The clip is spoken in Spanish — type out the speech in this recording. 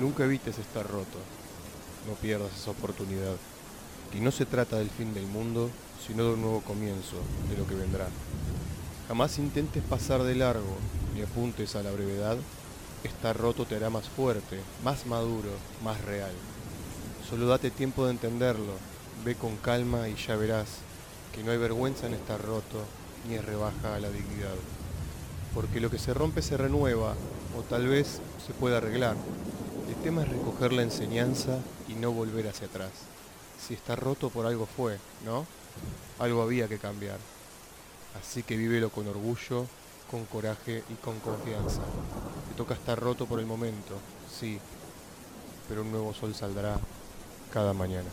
Nunca evites estar roto. No pierdas esa oportunidad. Y no se trata del fin del mundo, sino de un nuevo comienzo, de lo que vendrá. Jamás intentes pasar de largo, ni apuntes a la brevedad. Estar roto te hará más fuerte, más maduro, más real. Solo date tiempo de entenderlo. Ve con calma y ya verás que no hay vergüenza en estar roto, ni es rebaja a la dignidad. Porque lo que se rompe se renueva, o tal vez se puede arreglar. Tema es recoger la enseñanza y no volver hacia atrás. Si está roto por algo fue, ¿no? Algo había que cambiar. Así que vívelo con orgullo, con coraje y con confianza. Te toca estar roto por el momento, sí, pero un nuevo sol saldrá cada mañana.